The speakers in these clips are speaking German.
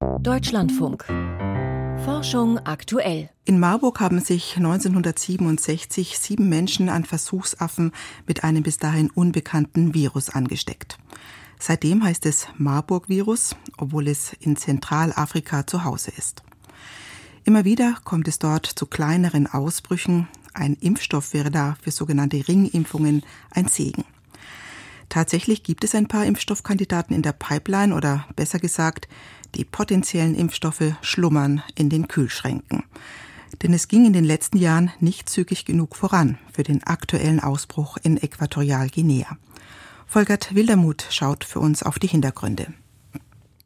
Deutschlandfunk. Forschung aktuell. In Marburg haben sich 1967 sieben Menschen an Versuchsaffen mit einem bis dahin unbekannten Virus angesteckt. Seitdem heißt es Marburg-Virus, obwohl es in Zentralafrika zu Hause ist. Immer wieder kommt es dort zu kleineren Ausbrüchen. Ein Impfstoff wäre da für sogenannte Ringimpfungen ein Segen. Tatsächlich gibt es ein paar Impfstoffkandidaten in der Pipeline oder besser gesagt, die potenziellen Impfstoffe schlummern in den Kühlschränken. Denn es ging in den letzten Jahren nicht zügig genug voran für den aktuellen Ausbruch in Äquatorialguinea. Volkert Wildermuth schaut für uns auf die Hintergründe.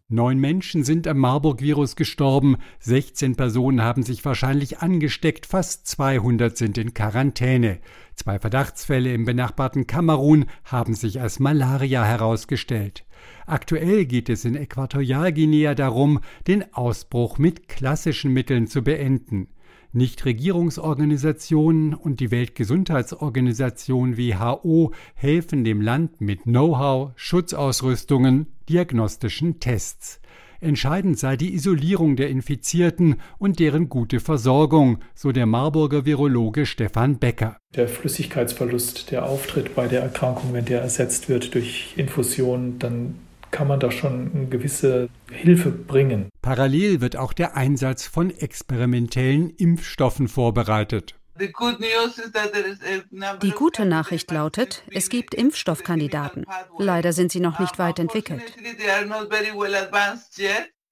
Neun Menschen sind am Marburg-Virus gestorben, 16 Personen haben sich wahrscheinlich angesteckt, fast 200 sind in Quarantäne. Zwei Verdachtsfälle im benachbarten Kamerun haben sich als Malaria herausgestellt. Aktuell geht es in Äquatorialguinea darum, den Ausbruch mit klassischen Mitteln zu beenden. Nichtregierungsorganisationen und die Weltgesundheitsorganisation WHO helfen dem Land mit Know-how, Schutzausrüstungen, diagnostischen Tests. Entscheidend sei die Isolierung der Infizierten und deren gute Versorgung, so der Marburger Virologe Stefan Becker. Der Flüssigkeitsverlust, der auftritt bei der Erkrankung, wenn der ersetzt wird durch Infusion, dann kann man da schon eine gewisse Hilfe bringen. Parallel wird auch der Einsatz von experimentellen Impfstoffen vorbereitet. Die gute Nachricht lautet, es gibt Impfstoffkandidaten. Leider sind sie noch nicht weit entwickelt.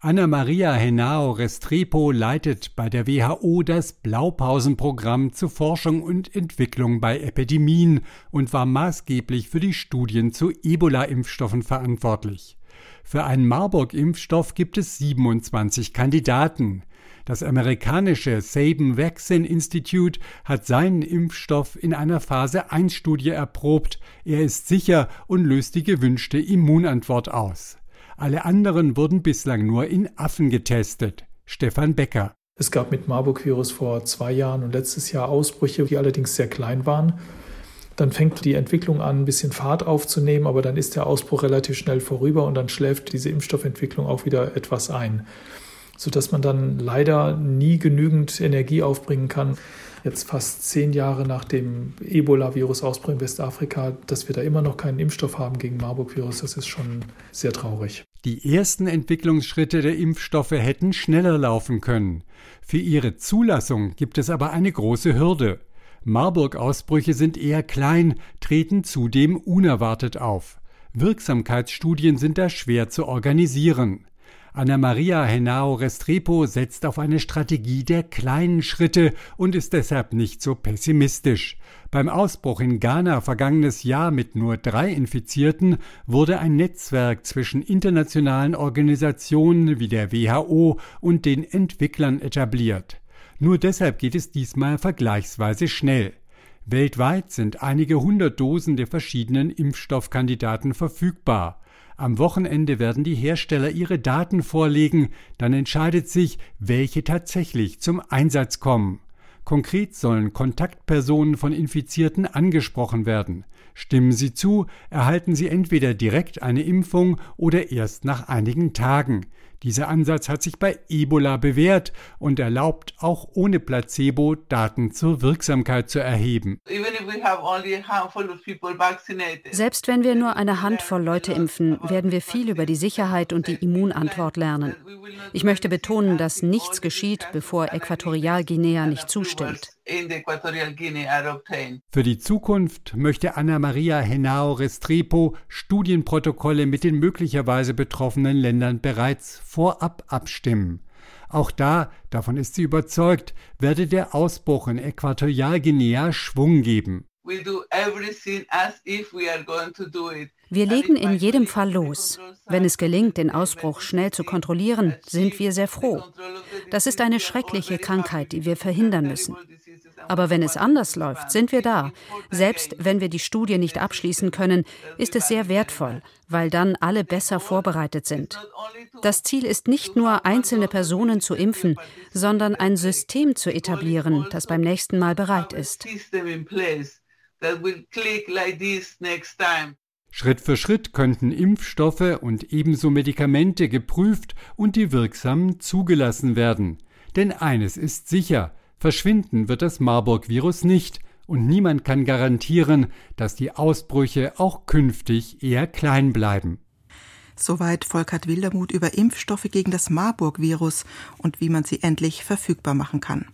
Anna Maria Henao Restrepo leitet bei der WHO das Blaupausenprogramm zur Forschung und Entwicklung bei Epidemien und war maßgeblich für die Studien zu Ebola-Impfstoffen verantwortlich. Für einen Marburg-Impfstoff gibt es 27 Kandidaten. Das amerikanische Sabin Vaccine Institute hat seinen Impfstoff in einer Phase 1 Studie erprobt. Er ist sicher und löst die gewünschte Immunantwort aus. Alle anderen wurden bislang nur in Affen getestet. Stefan Becker. Es gab mit Marburg-Virus vor zwei Jahren und letztes Jahr Ausbrüche, die allerdings sehr klein waren. Dann fängt die Entwicklung an, ein bisschen Fahrt aufzunehmen, aber dann ist der Ausbruch relativ schnell vorüber und dann schläft diese Impfstoffentwicklung auch wieder etwas ein, sodass man dann leider nie genügend Energie aufbringen kann, jetzt fast zehn Jahre nach dem Ebola-Virus-Ausbruch in Westafrika, dass wir da immer noch keinen Impfstoff haben gegen Marburg-Virus, das ist schon sehr traurig. Die ersten Entwicklungsschritte der Impfstoffe hätten schneller laufen können. Für ihre Zulassung gibt es aber eine große Hürde. Marburg-Ausbrüche sind eher klein, treten zudem unerwartet auf. Wirksamkeitsstudien sind da schwer zu organisieren. Anna Maria Henao Restrepo setzt auf eine Strategie der kleinen Schritte und ist deshalb nicht so pessimistisch. Beim Ausbruch in Ghana vergangenes Jahr mit nur drei Infizierten wurde ein Netzwerk zwischen internationalen Organisationen wie der WHO und den Entwicklern etabliert. Nur deshalb geht es diesmal vergleichsweise schnell. Weltweit sind einige hundert Dosen der verschiedenen Impfstoffkandidaten verfügbar. Am Wochenende werden die Hersteller ihre Daten vorlegen, dann entscheidet sich, welche tatsächlich zum Einsatz kommen. Konkret sollen Kontaktpersonen von Infizierten angesprochen werden. Stimmen sie zu, erhalten sie entweder direkt eine Impfung oder erst nach einigen Tagen. Dieser Ansatz hat sich bei Ebola bewährt und erlaubt auch ohne Placebo Daten zur Wirksamkeit zu erheben. Selbst wenn wir nur eine Handvoll Leute impfen, werden wir viel über die Sicherheit und die Immunantwort lernen. Ich möchte betonen, dass nichts geschieht, bevor Äquatorialguinea nicht zustimmt. Für die Zukunft möchte Anna Maria Henao Restrepo Studienprotokolle mit den möglicherweise betroffenen Ländern bereits vorab abstimmen. Auch da, davon ist sie überzeugt, werde der Ausbruch in Äquatorialguinea Schwung geben. Wir legen in jedem Fall los. Wenn es gelingt, den Ausbruch schnell zu kontrollieren, sind wir sehr froh. Das ist eine schreckliche Krankheit, die wir verhindern müssen. Aber wenn es anders läuft, sind wir da. Selbst wenn wir die Studie nicht abschließen können, ist es sehr wertvoll, weil dann alle besser vorbereitet sind. Das Ziel ist nicht nur, einzelne Personen zu impfen, sondern ein System zu etablieren, das beim nächsten Mal bereit ist. Schritt für Schritt könnten Impfstoffe und ebenso Medikamente geprüft und die wirksamen zugelassen werden. Denn eines ist sicher, verschwinden wird das Marburg-Virus nicht, und niemand kann garantieren, dass die Ausbrüche auch künftig eher klein bleiben. Soweit Volkert Wildermuth über Impfstoffe gegen das Marburg-Virus und wie man sie endlich verfügbar machen kann.